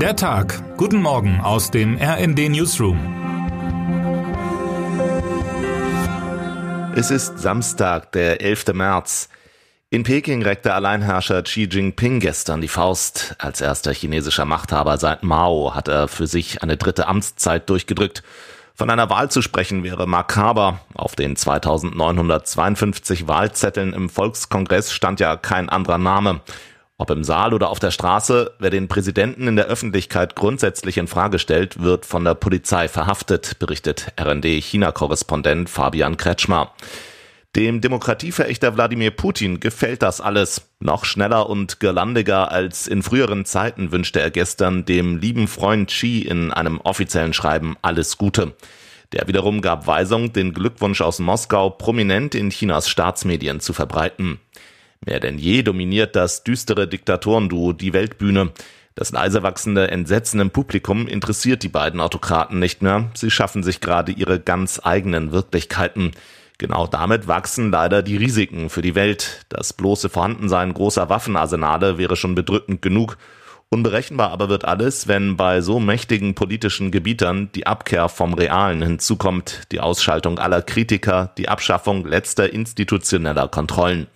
Der Tag. Guten Morgen aus dem RND Newsroom. Es ist Samstag, der 11. März. In Peking reckte Alleinherrscher Xi Jinping gestern die Faust. Als erster chinesischer Machthaber seit Mao hat er für sich eine dritte Amtszeit durchgedrückt. Von einer Wahl zu sprechen wäre makaber. Auf den 2952 Wahlzetteln im Volkskongress stand ja kein anderer Name. Ob im Saal oder auf der Straße, wer den Präsidenten in der Öffentlichkeit grundsätzlich in Frage stellt, wird von der Polizei verhaftet, berichtet RND-China-Korrespondent Fabian Kretschmer. Dem Demokratieverächter Wladimir Putin gefällt das alles. Noch schneller und gerlandiger als in früheren Zeiten wünschte er gestern dem lieben Freund Xi in einem offiziellen Schreiben alles Gute. Der wiederum gab Weisung, den Glückwunsch aus Moskau prominent in Chinas Staatsmedien zu verbreiten. Mehr denn je dominiert das düstere Diktatorenduo die Weltbühne. Das leise wachsende Entsetzen im Publikum interessiert die beiden Autokraten nicht mehr. Sie schaffen sich gerade ihre ganz eigenen Wirklichkeiten. Genau damit wachsen leider die Risiken für die Welt. Das bloße Vorhandensein großer Waffenarsenale wäre schon bedrückend genug. Unberechenbar aber wird alles, wenn bei so mächtigen politischen Gebietern die Abkehr vom Realen hinzukommt, die Ausschaltung aller Kritiker, die Abschaffung letzter institutioneller Kontrollen.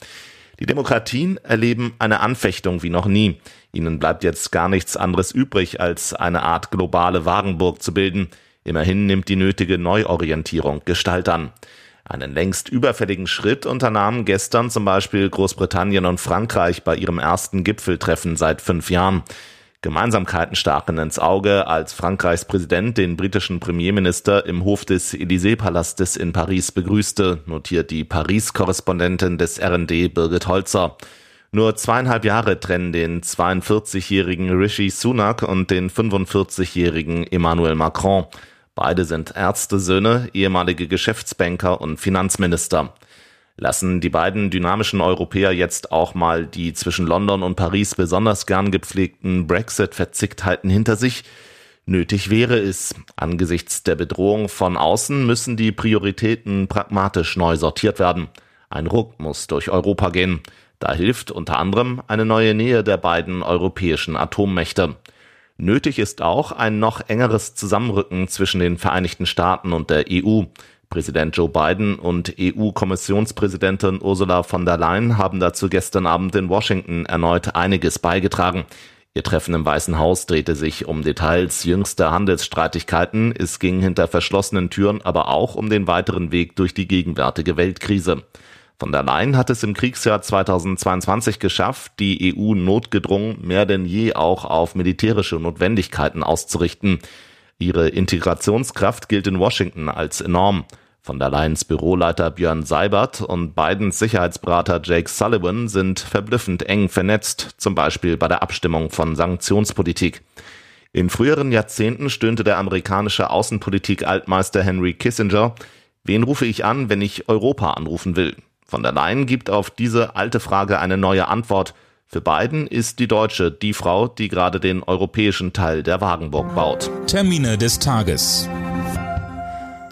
Die Demokratien erleben eine Anfechtung wie noch nie. Ihnen bleibt jetzt gar nichts anderes übrig, als eine Art globale Wagenburg zu bilden. Immerhin nimmt die nötige Neuorientierung Gestalt an. Einen längst überfälligen Schritt unternahmen gestern zum Beispiel Großbritannien und Frankreich bei ihrem ersten Gipfeltreffen seit fünf Jahren. Gemeinsamkeiten stachen ins Auge, als Frankreichs Präsident den britischen Premierminister im Hof des Élysée-Palastes in Paris begrüßte, notiert die Paris-Korrespondentin des RND Birgit Holzer. Nur zweieinhalb Jahre trennen den 42-jährigen Rishi Sunak und den 45-jährigen Emmanuel Macron. Beide sind Ärztesöhne, ehemalige Geschäftsbanker und Finanzminister lassen die beiden dynamischen Europäer jetzt auch mal die zwischen London und Paris besonders gern gepflegten Brexit-Verzicktheiten hinter sich. Nötig wäre es. Angesichts der Bedrohung von außen müssen die Prioritäten pragmatisch neu sortiert werden. Ein Ruck muss durch Europa gehen. Da hilft unter anderem eine neue Nähe der beiden europäischen Atommächte. Nötig ist auch ein noch engeres Zusammenrücken zwischen den Vereinigten Staaten und der EU. Präsident Joe Biden und EU-Kommissionspräsidentin Ursula von der Leyen haben dazu gestern Abend in Washington erneut einiges beigetragen. Ihr Treffen im Weißen Haus drehte sich um Details jüngster Handelsstreitigkeiten. Es ging hinter verschlossenen Türen aber auch um den weiteren Weg durch die gegenwärtige Weltkrise. Von der Leyen hat es im Kriegsjahr 2022 geschafft, die EU notgedrungen mehr denn je auch auf militärische Notwendigkeiten auszurichten. Ihre Integrationskraft gilt in Washington als enorm. Von der Leyen's Büroleiter Björn Seibert und Bidens Sicherheitsberater Jake Sullivan sind verblüffend eng vernetzt, zum Beispiel bei der Abstimmung von Sanktionspolitik. In früheren Jahrzehnten stöhnte der amerikanische Außenpolitik-Altmeister Henry Kissinger, wen rufe ich an, wenn ich Europa anrufen will? Von der Leyen gibt auf diese alte Frage eine neue Antwort – für Biden ist die Deutsche die Frau, die gerade den europäischen Teil der Wagenburg baut. Termine des Tages.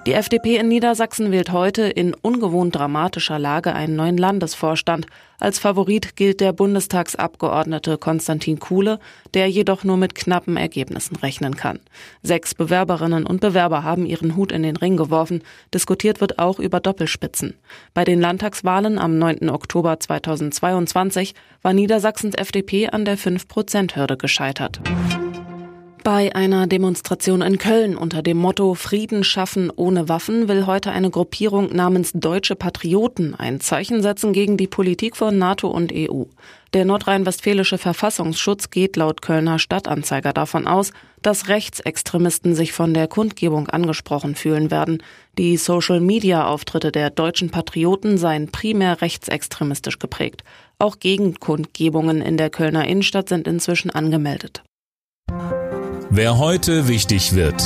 Die FDP in Niedersachsen wählt heute in ungewohnt dramatischer Lage einen neuen Landesvorstand. Als Favorit gilt der Bundestagsabgeordnete Konstantin Kuhle, der jedoch nur mit knappen Ergebnissen rechnen kann. Sechs Bewerberinnen und Bewerber haben ihren Hut in den Ring geworfen. Diskutiert wird auch über Doppelspitzen. Bei den Landtagswahlen am 9. Oktober 2022 war Niedersachsens FDP an der 5-Prozent-Hürde gescheitert. Bei einer Demonstration in Köln unter dem Motto Frieden schaffen ohne Waffen will heute eine Gruppierung namens Deutsche Patrioten ein Zeichen setzen gegen die Politik von NATO und EU. Der nordrhein-westfälische Verfassungsschutz geht laut Kölner Stadtanzeiger davon aus, dass Rechtsextremisten sich von der Kundgebung angesprochen fühlen werden. Die Social-Media-Auftritte der deutschen Patrioten seien primär rechtsextremistisch geprägt. Auch Gegenkundgebungen in der Kölner Innenstadt sind inzwischen angemeldet. Wer heute wichtig wird.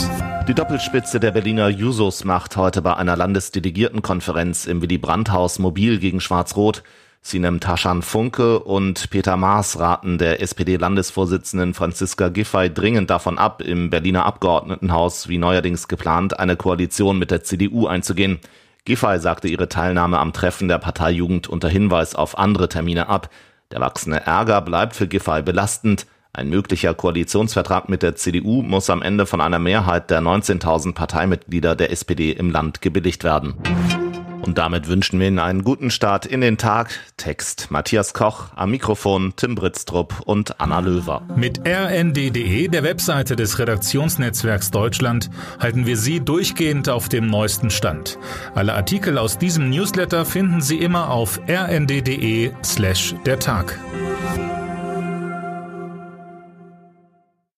Die Doppelspitze der Berliner Jusos macht heute bei einer Landesdelegiertenkonferenz im Willy Brandt-Haus mobil gegen Schwarz-Rot. Sinem Taschan Funke und Peter Maas raten der SPD-Landesvorsitzenden Franziska Giffey dringend davon ab, im Berliner Abgeordnetenhaus wie neuerdings geplant eine Koalition mit der CDU einzugehen. Giffey sagte ihre Teilnahme am Treffen der Parteijugend unter Hinweis auf andere Termine ab. Der wachsende Ärger bleibt für Giffey belastend. Ein möglicher Koalitionsvertrag mit der CDU muss am Ende von einer Mehrheit der 19.000 Parteimitglieder der SPD im Land gebilligt werden. Und damit wünschen wir Ihnen einen guten Start in den Tag. Text Matthias Koch, am Mikrofon Tim Britztrup und Anna Löwer. Mit rnd.de, der Webseite des Redaktionsnetzwerks Deutschland, halten wir Sie durchgehend auf dem neuesten Stand. Alle Artikel aus diesem Newsletter finden Sie immer auf rnd.de slash der Tag.